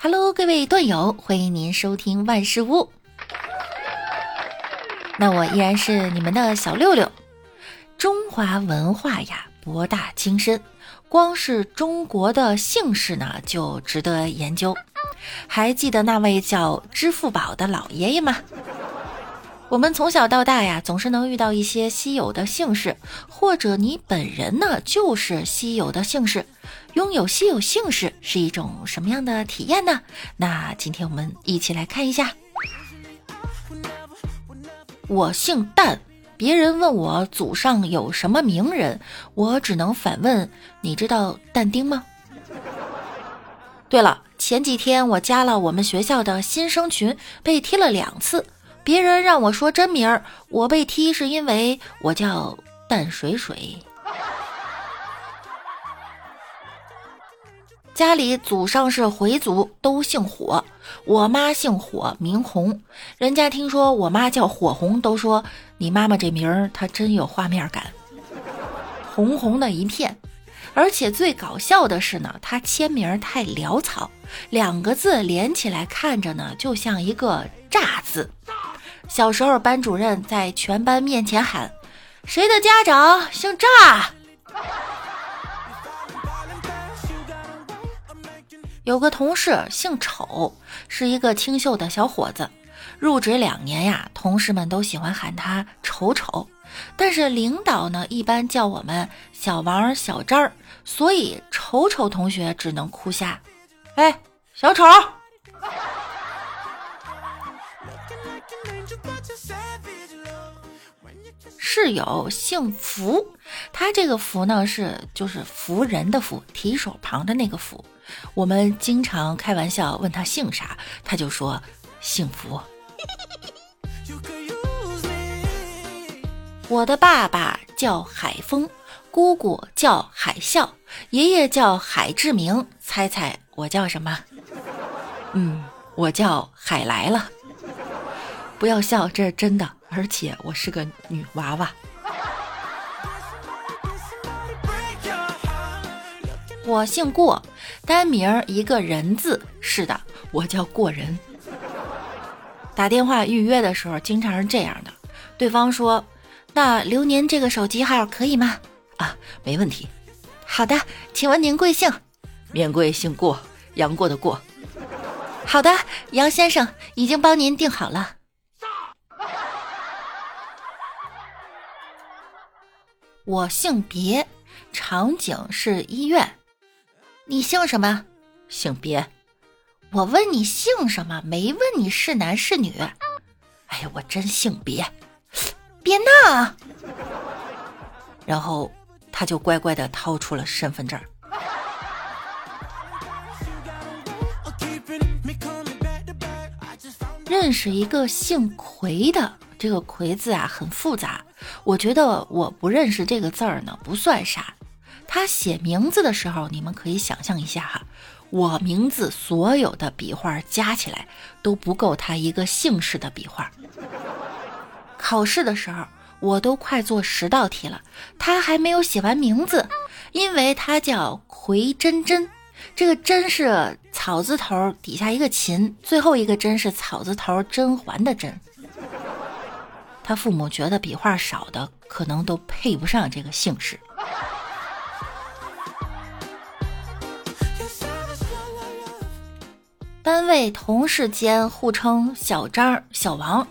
Hello，各位段友，欢迎您收听万事屋。那我依然是你们的小六六。中华文化呀，博大精深，光是中国的姓氏呢，就值得研究。还记得那位叫支付宝的老爷爷吗？我们从小到大呀，总是能遇到一些稀有的姓氏，或者你本人呢就是稀有的姓氏。拥有稀有姓氏是一种什么样的体验呢？那今天我们一起来看一下。我姓蛋，别人问我祖上有什么名人，我只能反问：你知道但丁吗？对了，前几天我加了我们学校的新生群，被踢了两次。别人让我说真名儿，我被踢是因为我叫淡水水。家里祖上是回族，都姓火。我妈姓火，名红。人家听说我妈叫火红，都说你妈妈这名儿她真有画面感，红红的一片。而且最搞笑的是呢，她签名太潦草，两个字连起来看着呢，就像一个“炸”字。小时候班主任在全班面前喊：“谁的家长姓炸？”有个同事姓丑，是一个清秀的小伙子。入职两年呀，同事们都喜欢喊他丑丑。但是领导呢，一般叫我们小王、小张儿，所以丑丑同学只能哭瞎。哎，小丑。室友姓福，他这个福呢是就是福人的福，提手旁的那个福。我们经常开玩笑问他姓啥，他就说幸福。我的爸爸叫海峰，姑姑叫海啸，爷爷叫海志明。猜猜我叫什么？嗯，我叫海来了。不要笑，这是真的，而且我是个女娃娃。我姓过，单名一个人字。是的，我叫过人。打电话预约的时候，经常是这样的：对方说，那留您这个手机号可以吗？啊，没问题。好的，请问您贵姓？免贵姓过，杨过的过。好的，杨先生已经帮您订好了。我姓别，场景是医院。你姓什么？姓别。我问你姓什么，没问你是男是女。哎呀，我真姓别，别闹。然后他就乖乖的掏出了身份证。认识一个姓奎的，这个奎字啊很复杂。我觉得我不认识这个字儿呢，不算啥。他写名字的时候，你们可以想象一下哈，我名字所有的笔画加起来都不够他一个姓氏的笔画。考试的时候，我都快做十道题了，他还没有写完名字，因为他叫奎真真，这个真是草字头底下一个秦，最后一个真是草字头甄嬛的甄。他父母觉得笔画少的可能都配不上这个姓氏。单位同事间互称小张、小王。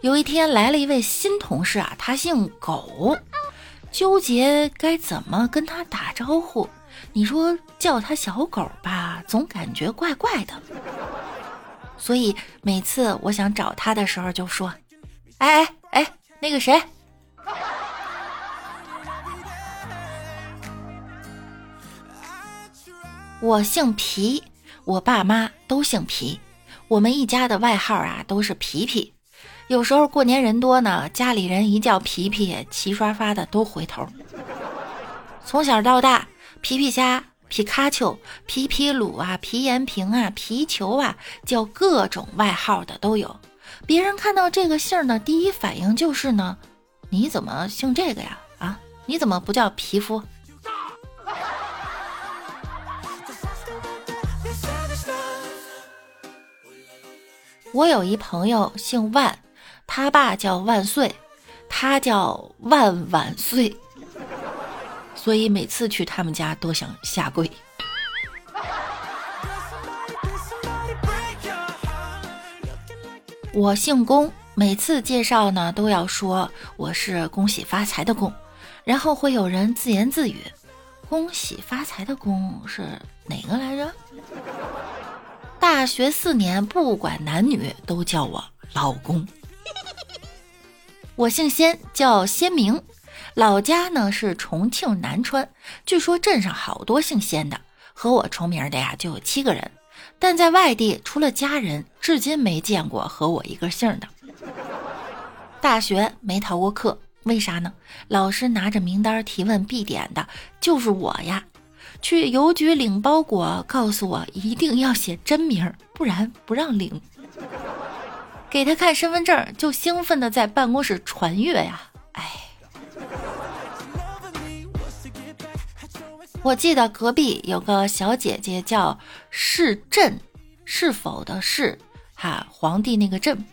有一天来了一位新同事啊，他姓狗，纠结该怎么跟他打招呼。你说叫他小狗吧，总感觉怪怪的。所以每次我想找他的时候，就说：“哎哎哎，那个谁，我姓皮。”我爸妈都姓皮，我们一家的外号啊都是皮皮。有时候过年人多呢，家里人一叫皮皮，齐刷刷的都回头。从小到大，皮皮虾、皮卡丘、皮皮鲁啊、皮延平啊、皮球啊，叫各种外号的都有。别人看到这个姓呢，第一反应就是呢，你怎么姓这个呀？啊，你怎么不叫皮肤？我有一朋友姓万，他爸叫万岁，他叫万万岁，所以每次去他们家都想下跪。我姓龚，每次介绍呢都要说我是恭喜发财的恭，然后会有人自言自语：“恭喜发财的恭是哪个来着？”大学四年，不管男女，都叫我老公。我姓仙，叫仙明，老家呢是重庆南川。据说镇上好多姓仙的，和我重名的呀就有七个人。但在外地，除了家人，至今没见过和我一个姓的。大学没逃过课，为啥呢？老师拿着名单提问必点的就是我呀。去邮局领包裹，告诉我一定要写真名，不然不让领。给他看身份证，就兴奋的在办公室传阅呀！哎，我记得隔壁有个小姐姐叫是朕，是否的是，哈，皇帝那个朕。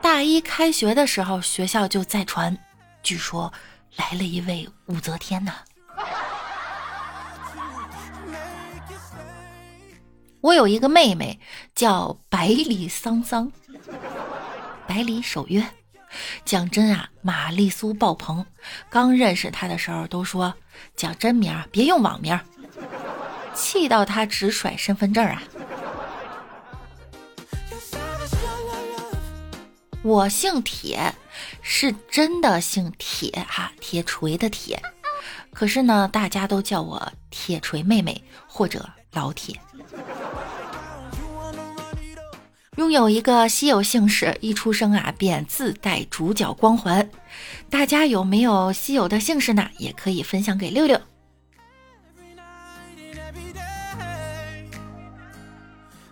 大一开学的时候，学校就在传，据说来了一位武则天呐。我有一个妹妹叫百里桑桑，百里守约。讲真啊，玛丽苏爆棚。刚认识她的时候都说讲真名，别用网名，气到她直甩身份证啊。我姓铁，是真的姓铁哈，铁锤的铁。可是呢，大家都叫我铁锤妹妹或者老铁。拥有一个稀有姓氏，一出生啊便自带主角光环。大家有没有稀有的姓氏呢？也可以分享给六六。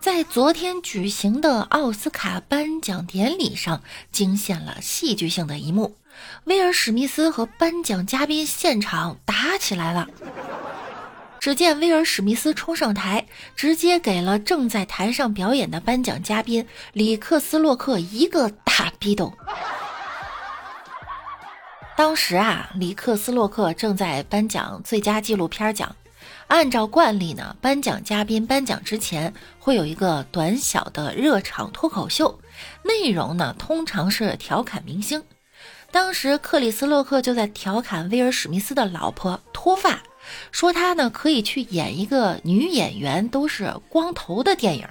在昨天举行的奥斯卡颁奖典礼上，惊现了戏剧性的一幕：威尔史密斯和颁奖嘉宾现场打起来了。只见威尔史密斯冲上台，直接给了正在台上表演的颁奖嘉宾里克斯洛克一个大逼斗。当时啊，里克斯洛克正在颁奖最佳纪录片奖。按照惯例呢，颁奖嘉宾颁奖之前会有一个短小的热场脱口秀，内容呢通常是调侃明星。当时克里斯洛克就在调侃威尔史密斯的老婆脱发。说他呢可以去演一个女演员都是光头的电影。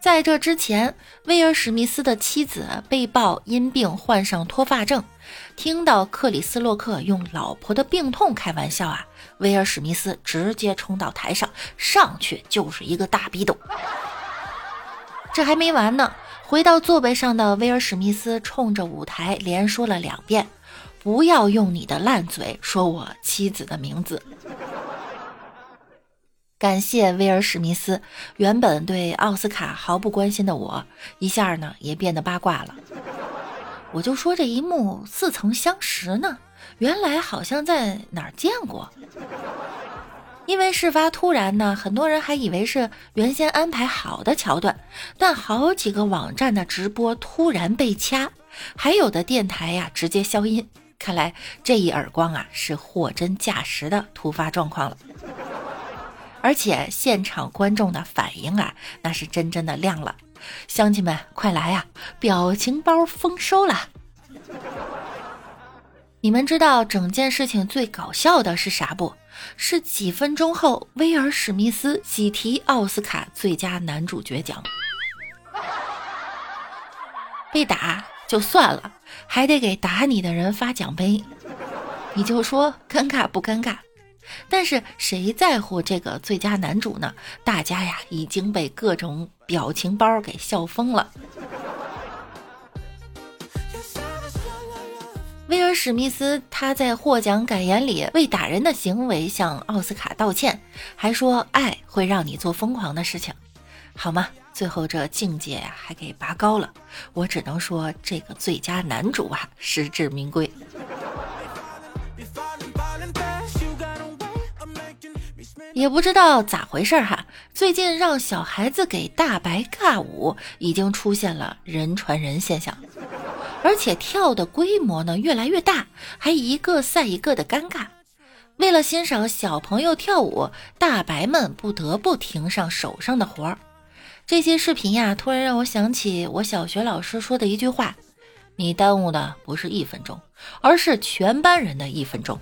在这之前，威尔史密斯的妻子被曝因病患上脱发症。听到克里斯洛克用老婆的病痛开玩笑啊，威尔史密斯直接冲到台上，上去就是一个大逼斗。这还没完呢，回到座位上的威尔史密斯冲着舞台连说了两遍。不要用你的烂嘴说我妻子的名字。感谢威尔史密斯，原本对奥斯卡毫不关心的我，一下呢也变得八卦了。我就说这一幕似曾相识呢，原来好像在哪儿见过。因为事发突然呢，很多人还以为是原先安排好的桥段，但好几个网站的直播突然被掐，还有的电台呀直接消音。看来这一耳光啊，是货真价实的突发状况了，而且现场观众的反应啊，那是真真的亮了。乡亲们，快来呀，表情包丰收了！你们知道整件事情最搞笑的是啥不？是几分钟后，威尔史密斯喜提奥斯卡最佳男主角奖，被打。就算了，还得给打你的人发奖杯，你就说尴尬不尴尬？但是谁在乎这个最佳男主呢？大家呀已经被各种表情包给笑疯了。威尔史密斯他在获奖感言里为打人的行为向奥斯卡道歉，还说爱会让你做疯狂的事情，好吗？最后这境界呀，还给拔高了。我只能说，这个最佳男主啊，实至名归。也不知道咋回事哈，最近让小孩子给大白尬舞，已经出现了人传人现象，而且跳的规模呢越来越大，还一个赛一个的尴尬。为了欣赏小朋友跳舞，大白们不得不停上手上的活儿。这些视频呀，突然让我想起我小学老师说的一句话：“你耽误的不是一分钟，而是全班人的一分钟。”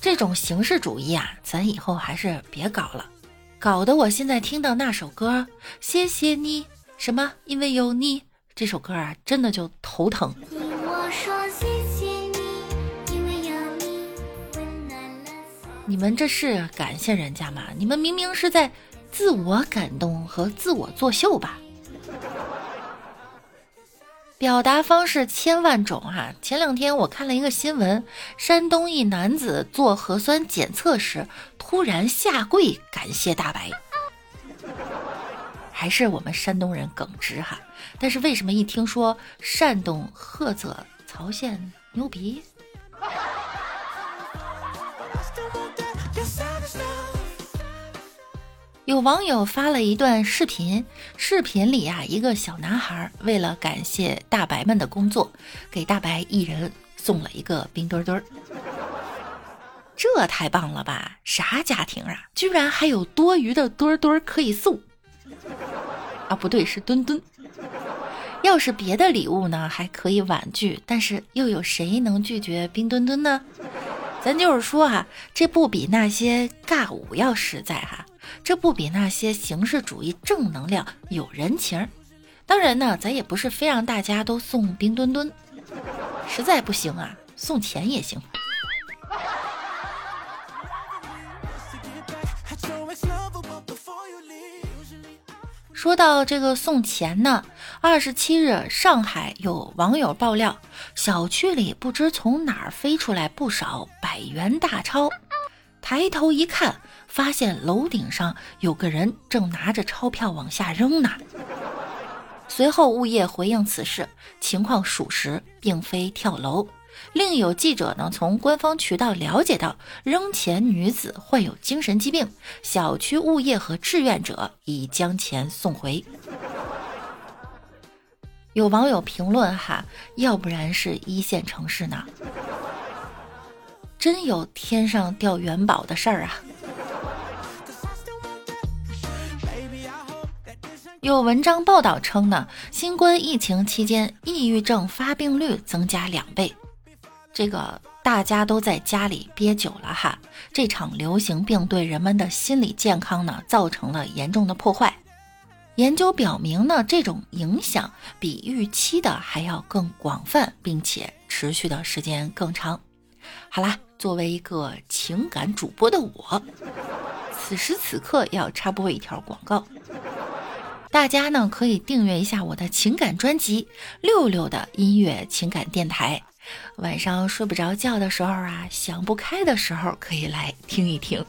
这种形式主义啊，咱以后还是别搞了，搞得我现在听到那首歌《谢谢你》什么，因为有你这首歌啊，真的就头疼。我说你们这是感谢人家吗？你们明明是在自我感动和自我作秀吧？表达方式千万种哈。前两天我看了一个新闻，山东一男子做核酸检测时突然下跪感谢大白。还是我们山东人耿直哈。但是为什么一听说山东菏泽曹县牛逼？有网友发了一段视频，视频里啊，一个小男孩为了感谢大白们的工作，给大白一人送了一个冰墩墩儿。这太棒了吧！啥家庭啊，居然还有多余的墩墩可以送？啊，不对，是墩墩。要是别的礼物呢，还可以婉拒，但是又有谁能拒绝冰墩墩呢？咱就是说哈，这不比那些尬舞要实在哈。这不比那些形式主义正能量有人情？当然呢，咱也不是非让大家都送冰墩墩，实在不行啊，送钱也行。说到这个送钱呢，二十七日，上海有网友爆料，小区里不知从哪儿飞出来不少百元大钞，抬头一看。发现楼顶上有个人正拿着钞票往下扔呢。随后物业回应此事情况属实，并非跳楼。另有记者呢从官方渠道了解到，扔钱女子患有精神疾病，小区物业和志愿者已将钱送回。有网友评论哈，要不然是一线城市呢，真有天上掉元宝的事儿啊！有文章报道称呢，新冠疫情期间，抑郁症发病率增加两倍。这个大家都在家里憋久了哈，这场流行病对人们的心理健康呢，造成了严重的破坏。研究表明呢，这种影响比预期的还要更广泛，并且持续的时间更长。好啦，作为一个情感主播的我，此时此刻要插播一条广告。大家呢可以订阅一下我的情感专辑《六六的音乐情感电台》，晚上睡不着觉的时候啊，想不开的时候可以来听一听。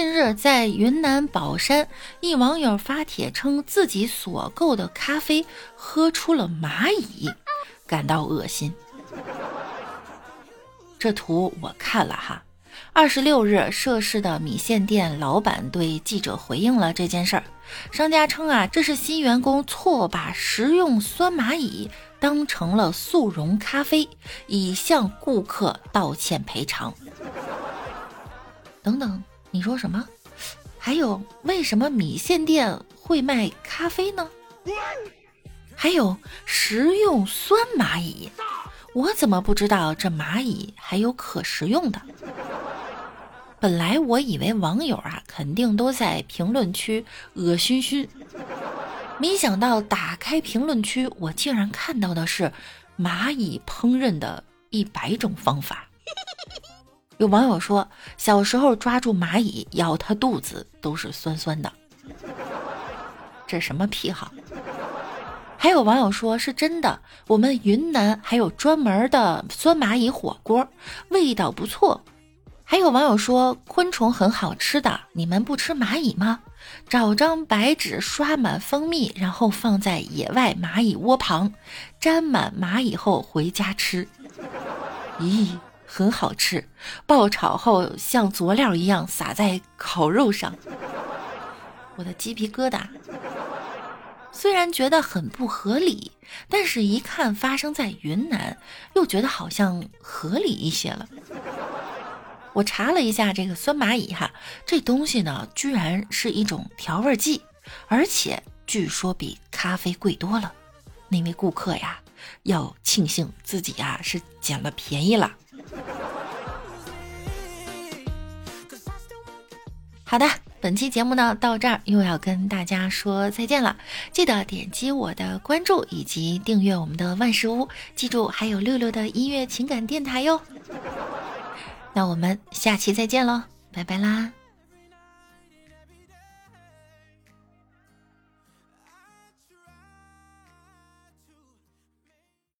近日，在云南保山，一网友发帖称自己所购的咖啡喝出了蚂蚁，感到恶心。这图我看了哈，二十六日，涉事的米线店老板对记者回应了这件事儿。商家称啊，这是新员工错把食用酸蚂蚁当成了速溶咖啡，已向顾客道歉赔偿。等等，你说什么？还有，为什么米线店会卖咖啡呢？还有食用酸蚂蚁？我怎么不知道这蚂蚁还有可食用的？本来我以为网友啊肯定都在评论区恶熏熏，没想到打开评论区，我竟然看到的是蚂蚁烹饪的一百种方法。有网友说，小时候抓住蚂蚁咬它肚子都是酸酸的，这什么癖好？还有网友说是真的，我们云南还有专门的酸蚂蚁火锅，味道不错。还有网友说昆虫很好吃的，你们不吃蚂蚁吗？找张白纸刷满蜂蜜，然后放在野外蚂蚁窝旁，沾满蚂蚁后回家吃。咦，很好吃，爆炒后像佐料一样撒在烤肉上，我的鸡皮疙瘩。虽然觉得很不合理，但是一看发生在云南，又觉得好像合理一些了。我查了一下这个酸蚂蚁哈，这东西呢，居然是一种调味剂，而且据说比咖啡贵多了。那位顾客呀，要庆幸自己呀是捡了便宜了。好的。本期节目呢，到这儿又要跟大家说再见了。记得点击我的关注以及订阅我们的万事屋，记住还有六六的音乐情感电台哟。那我们下期再见喽，拜拜啦。